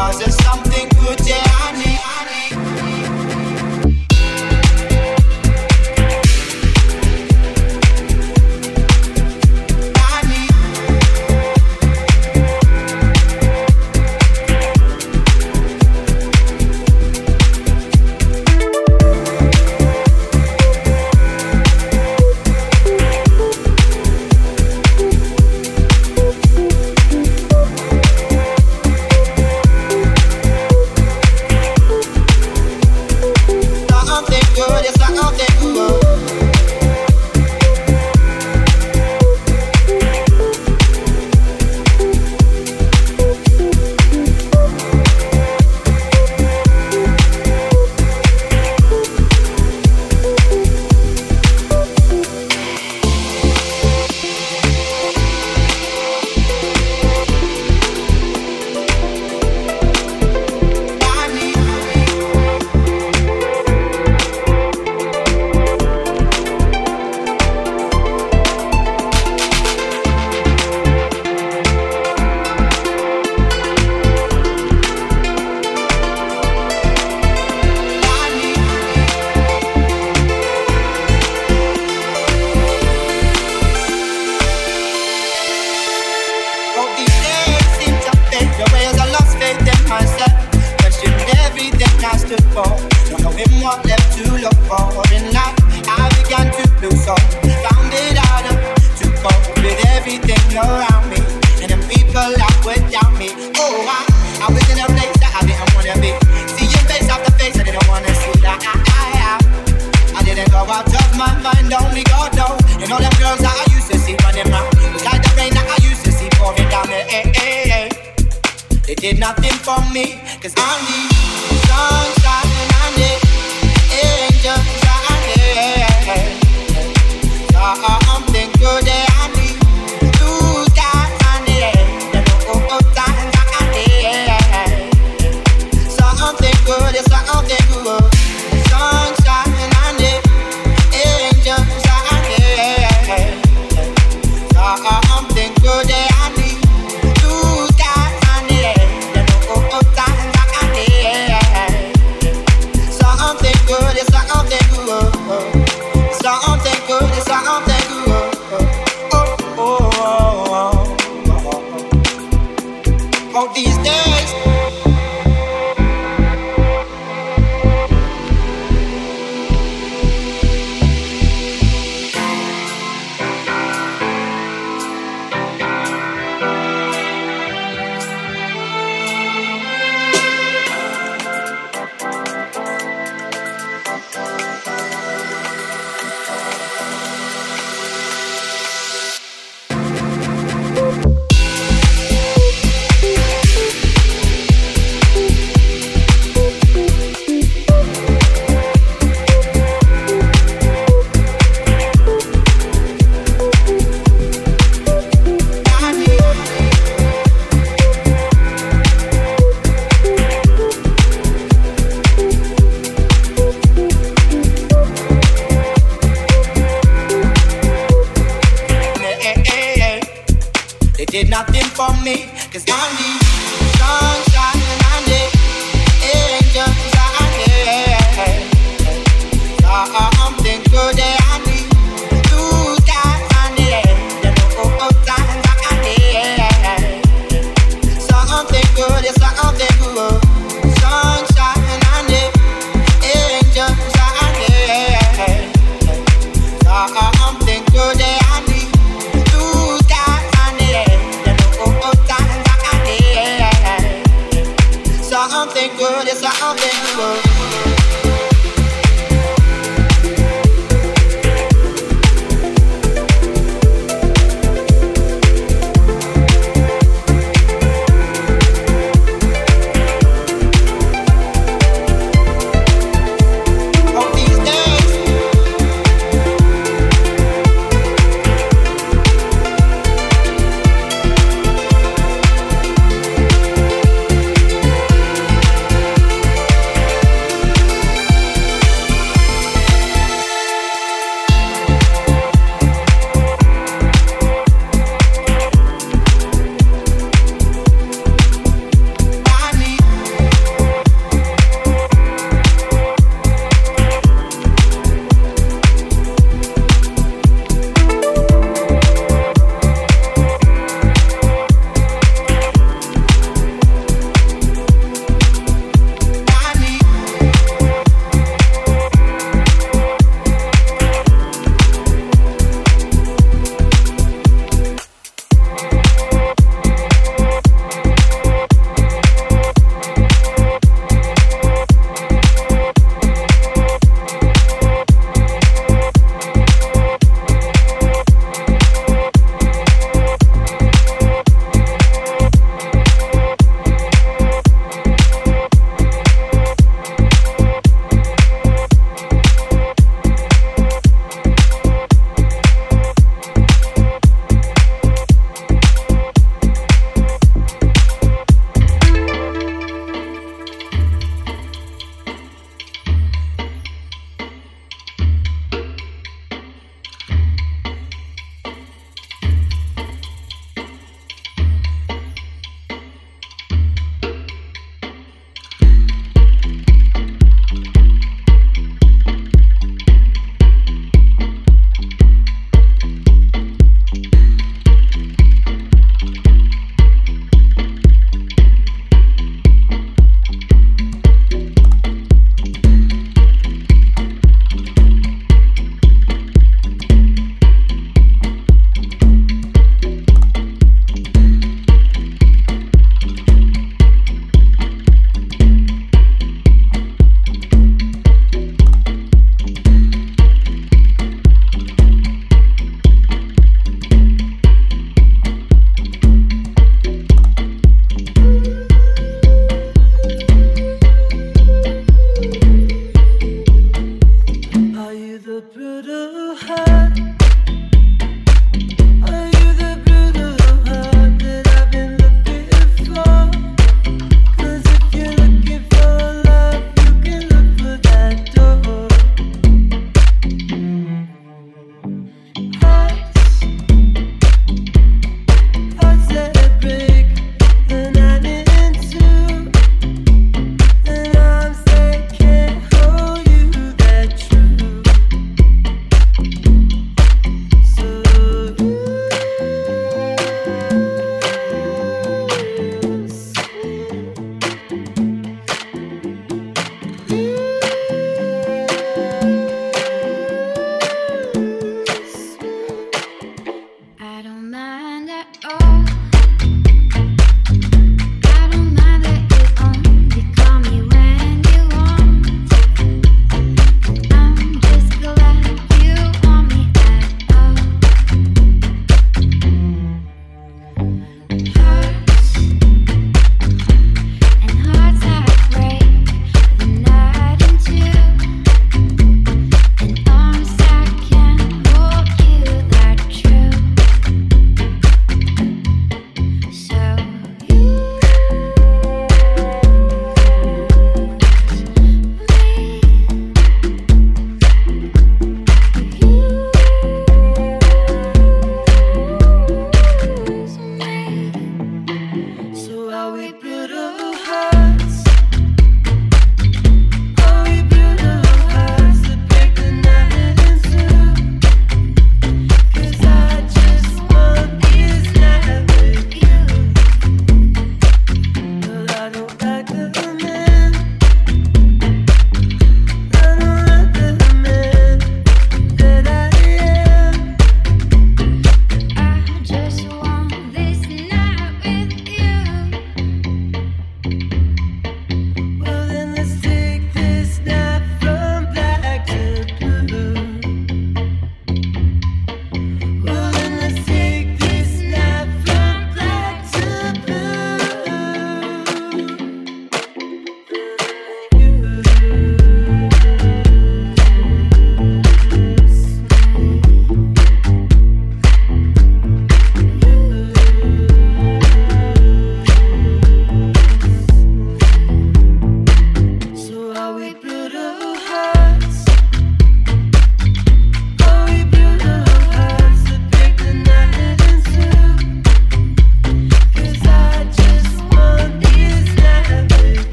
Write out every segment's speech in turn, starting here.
I heart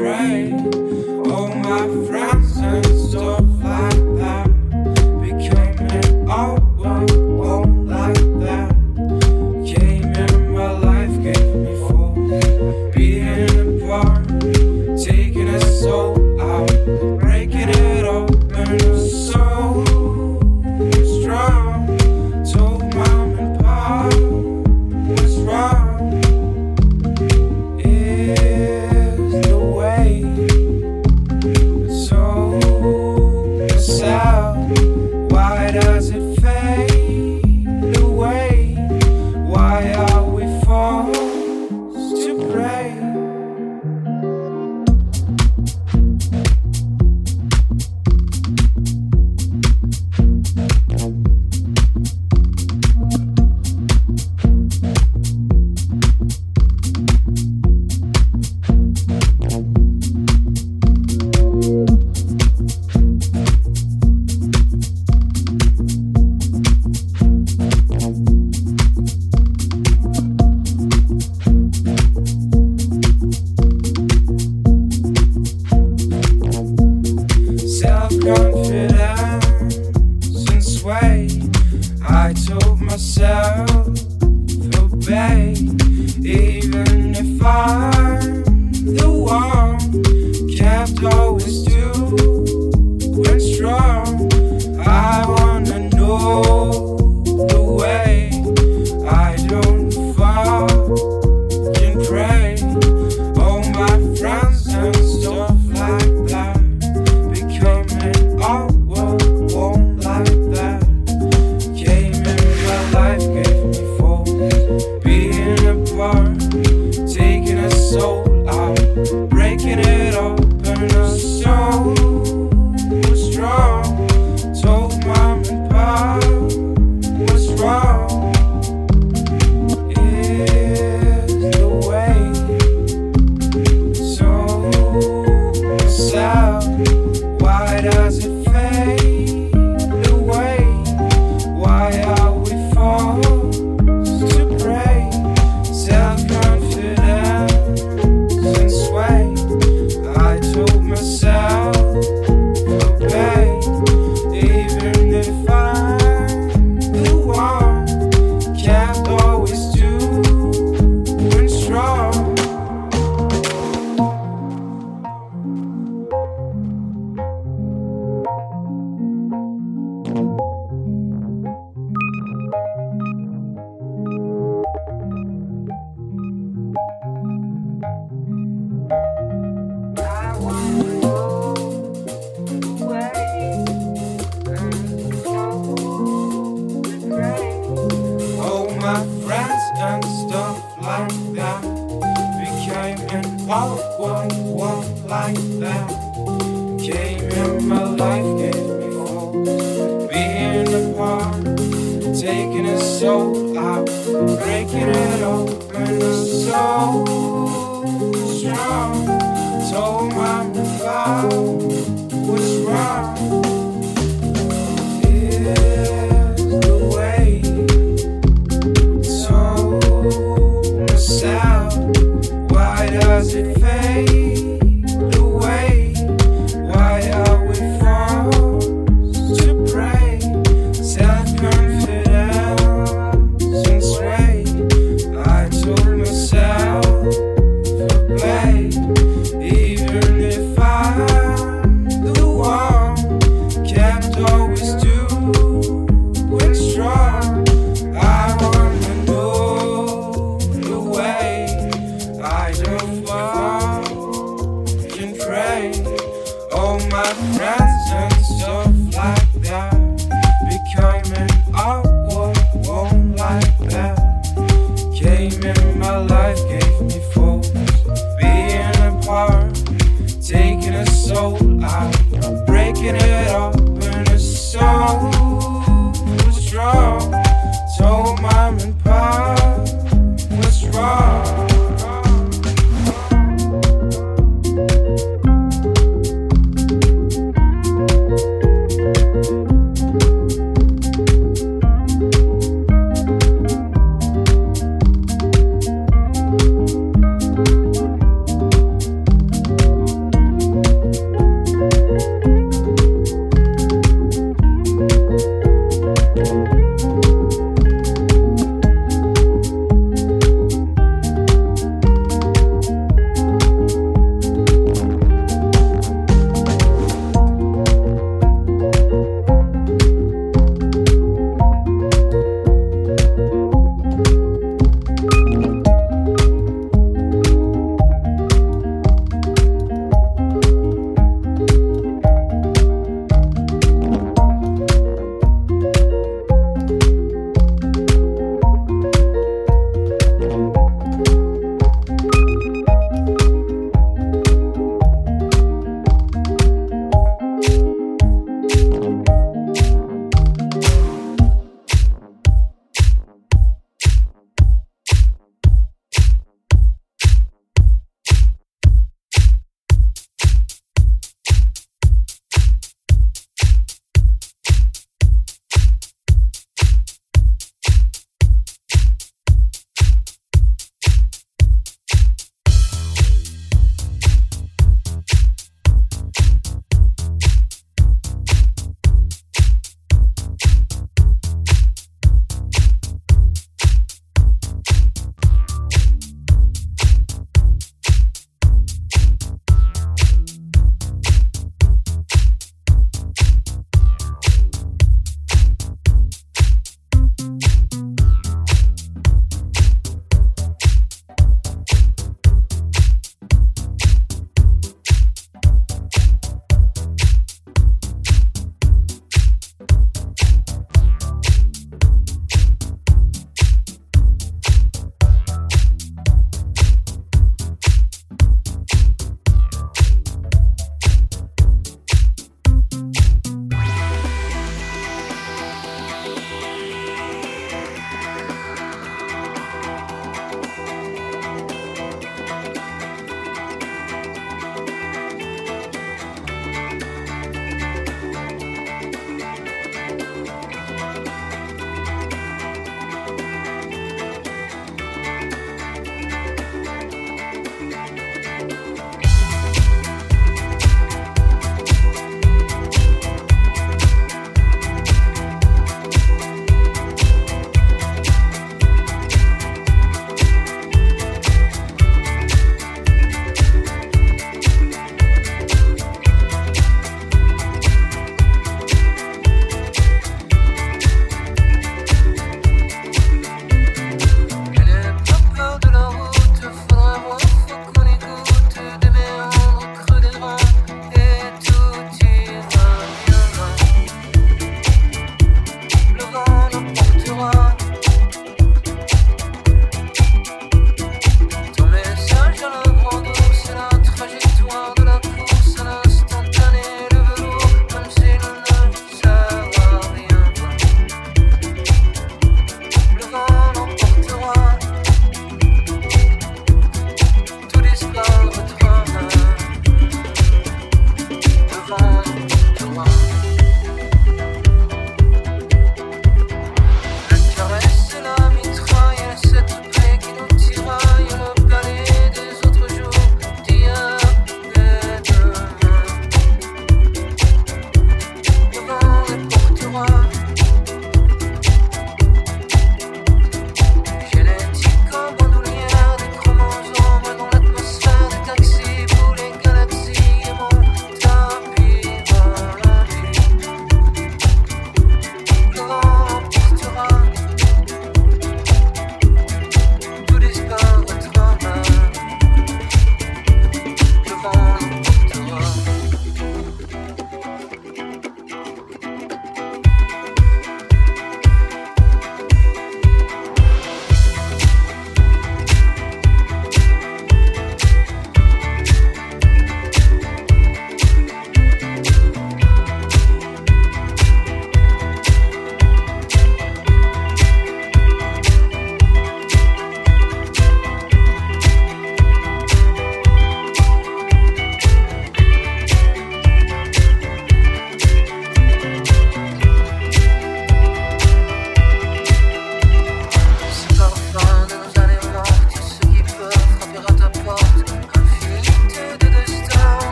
Oh, myself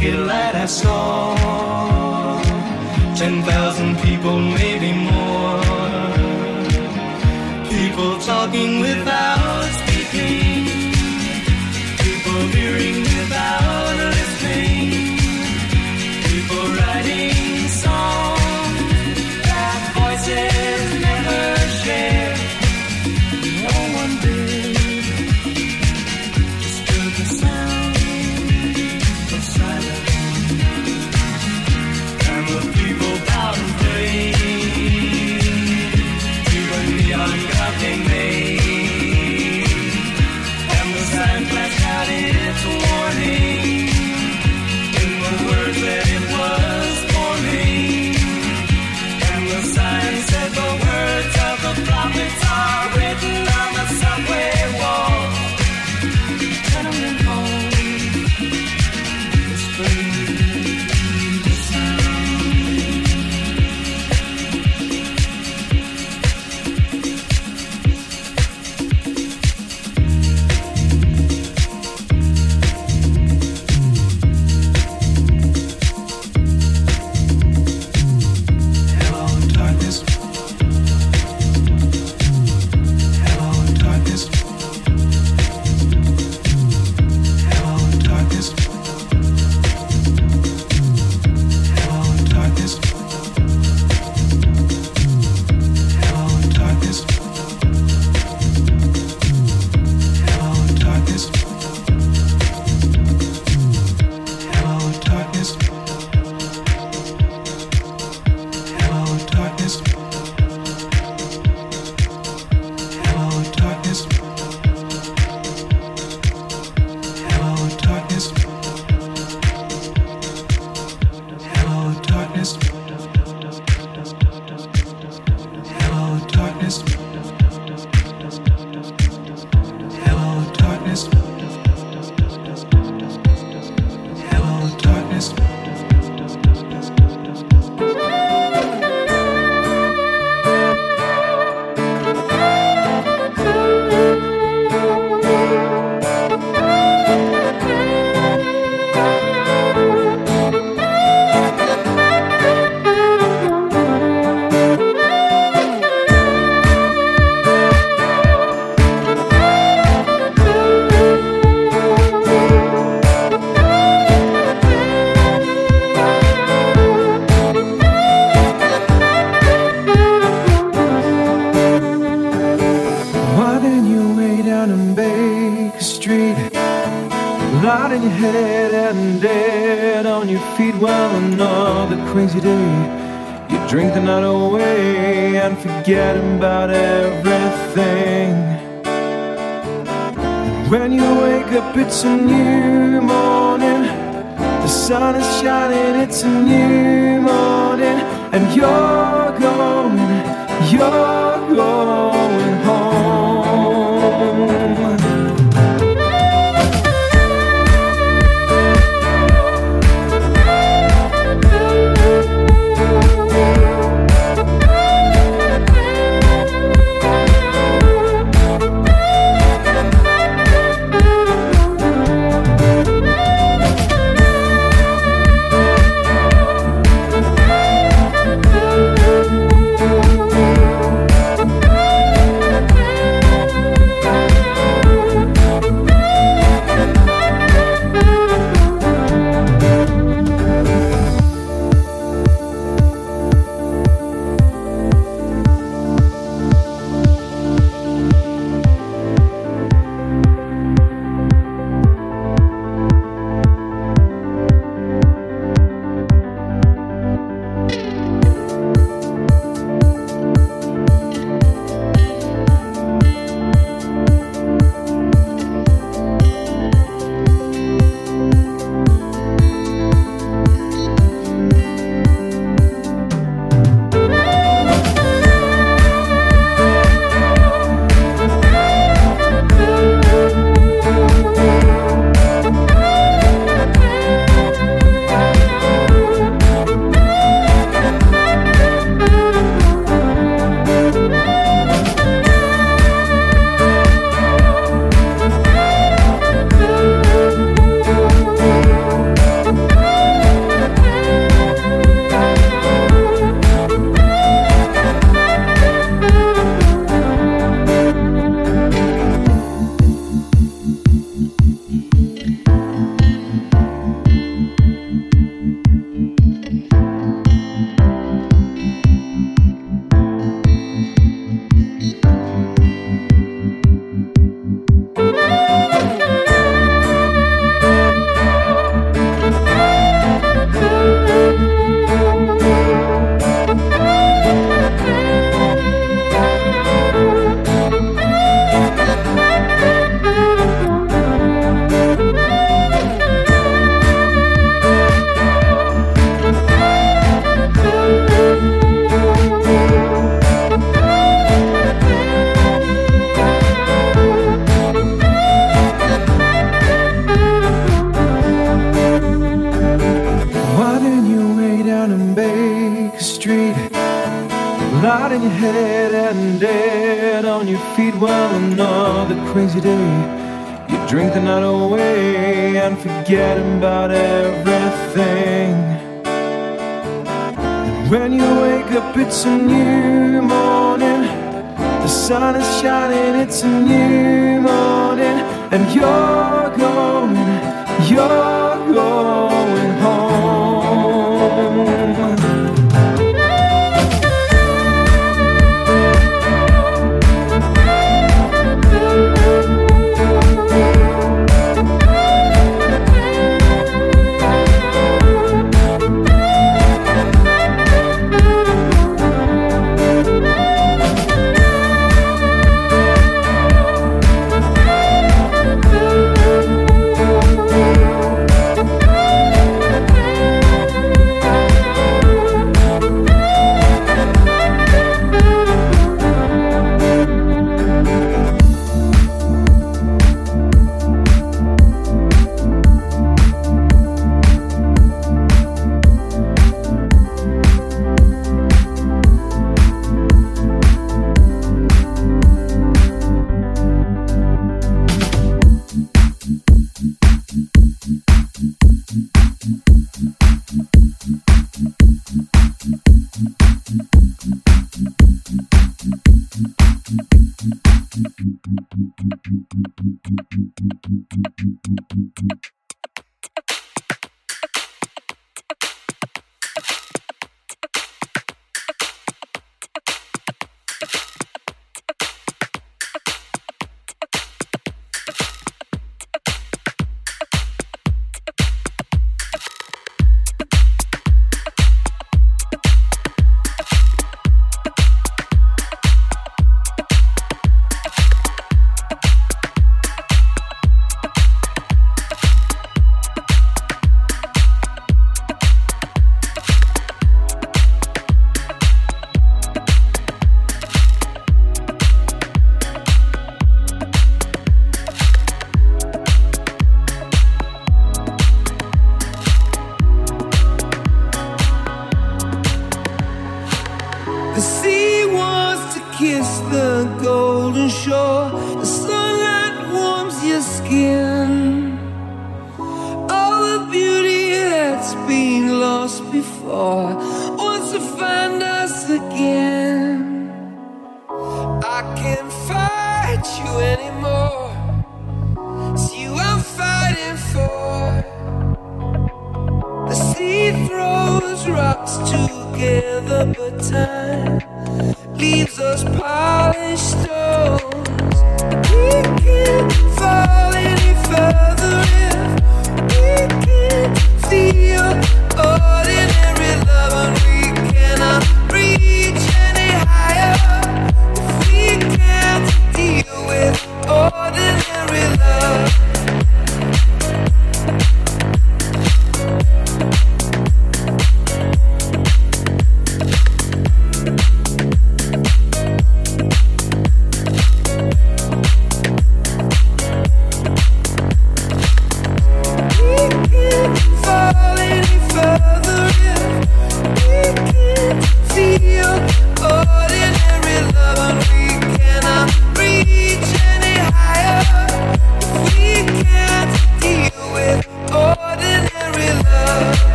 naked light I saw. Ten thousand people Make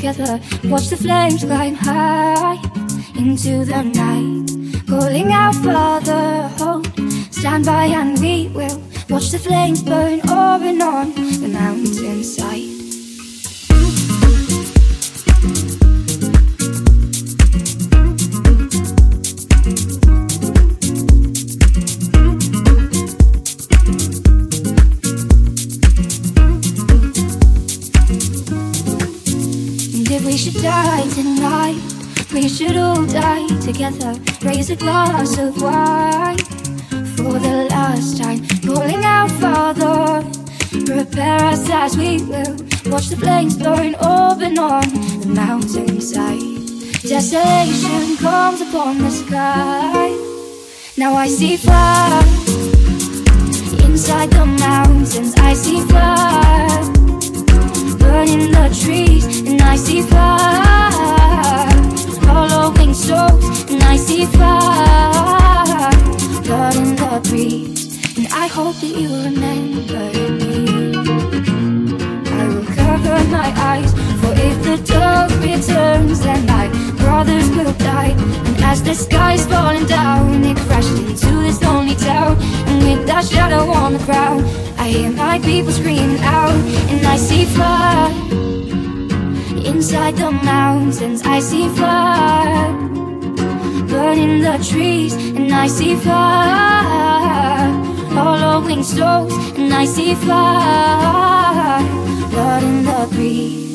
together. Watch the flames climb high into the night, calling out Father, hold, stand by, and we will watch the flames burn over and on as we will. Watch the flames burn and on the mountainside. Desolation comes upon the sky. Now I see fire inside the mountains. I see fire burning the trees, and I see fire, following souls, and I see fire, blood the breeze, I hope that you remember me. I will cover my eyes, for if the dark returns, then my brothers will die. And as the sky's falling down, it crashed into this lonely town, and with that shadow on the ground, I hear my people screaming out, and I see fire inside the mountains. I see fire burning the trees, and I see fire following souls, and I see fire blood in the breeze.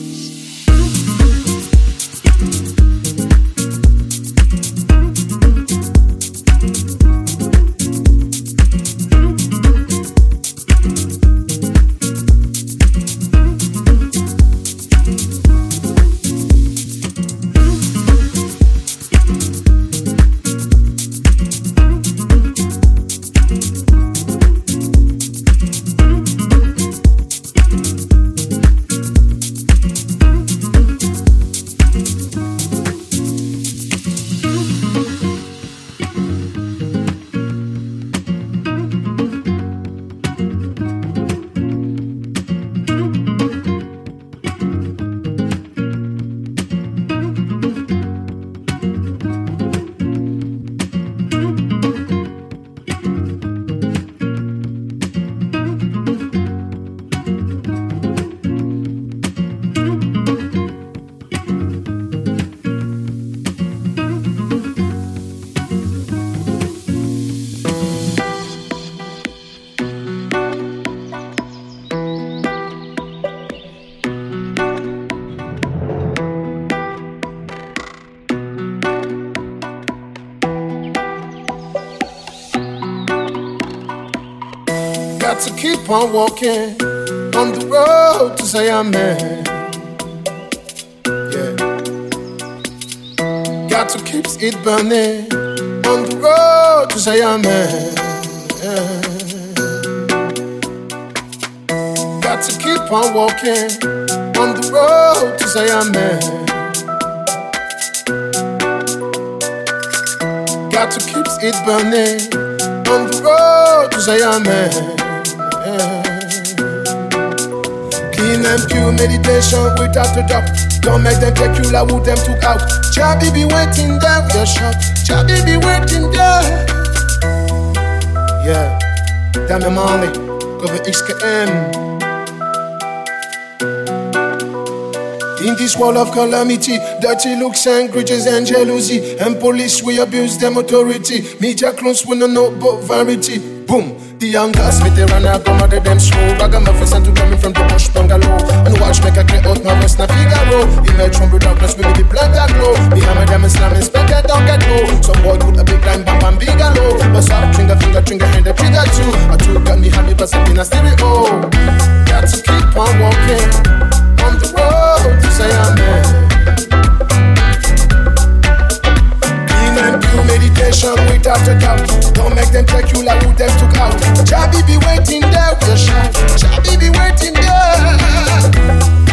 To keep on walking on the road to say amen. Yeah. Got to keep it burning on the road to say amen. Yeah. Got to keep on walking on the road to say amen. Got to keep it burning on the road to Zion, man. And pure meditation without a doubt. Don't make them take you like who them took out. Chabi be waiting there a shot. Chabi be waiting there. Yeah, damn the money, cover XKM. In this world of calamity, dirty looks and grudges and jealousy, and police we abuse them authority. Media clones we no know about variety. Boom. The young guys with the runner, come out of them slow. Ragamuffins and to coming from the bush bungalow. And watch make a clear out my voice, na Figaro. Emerge from the darkness with the plant that glow. Behind them Islam inspector don't get low. Some boy put a big line, bam bam bigalo. But stop, trigger finger, trigger hand, the trigger too. I took got me happy, but in a stereo. Got to keep on walking on the road to say amen. And do meditation without a doubt. Don't make them take you like who them took out. Chabi be waiting there a shout. Chabi be waiting there.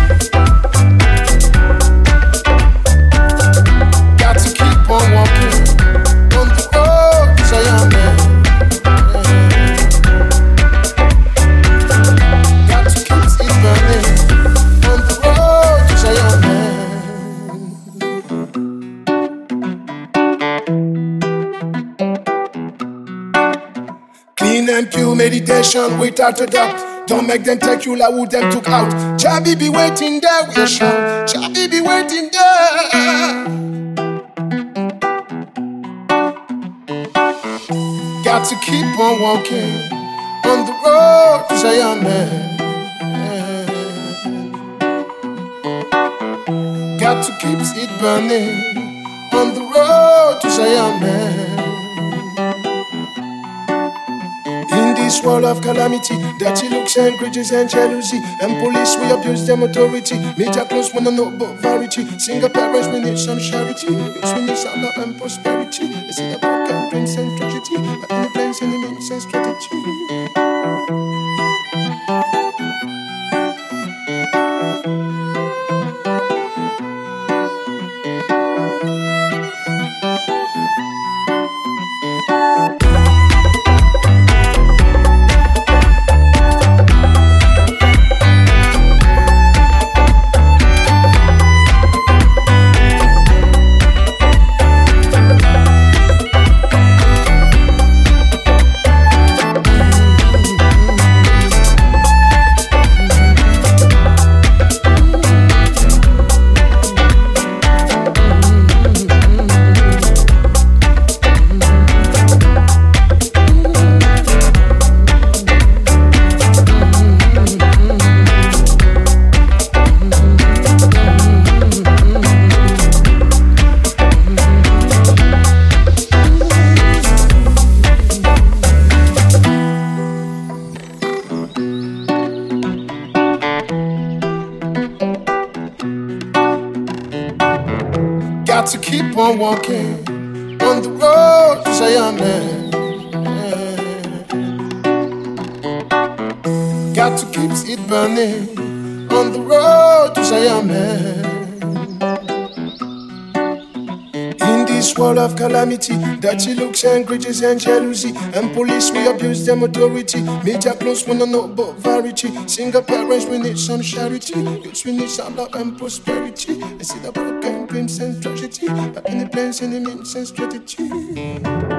Meditation without a doubt. Don't make them take you like who them took out. Chabi be waiting there a shout. Chabi be waiting there. Got to keep on walking on the road to Zion, man. Got to keep it burning on the road to Zion, man. This world of calamity, dirty looks and grudges and jealousy, and police we abuse them authority. Media close wanna know about variety. Single parents we need some charity. Yes, we need some love and prosperity. They see the broken dreams and tragedy, but in the plans and the means and strategy. Walking on the road to man. Got to keep it burning on the road to man. In this world of calamity, dirty looks and grudges and jealousy, and police we abuse them authority. Media close wanna know about variety. Single parents we need some charity. Youths we need some love and prosperity. See the broken dreams and tragedy, but in the plans and the means and strategy.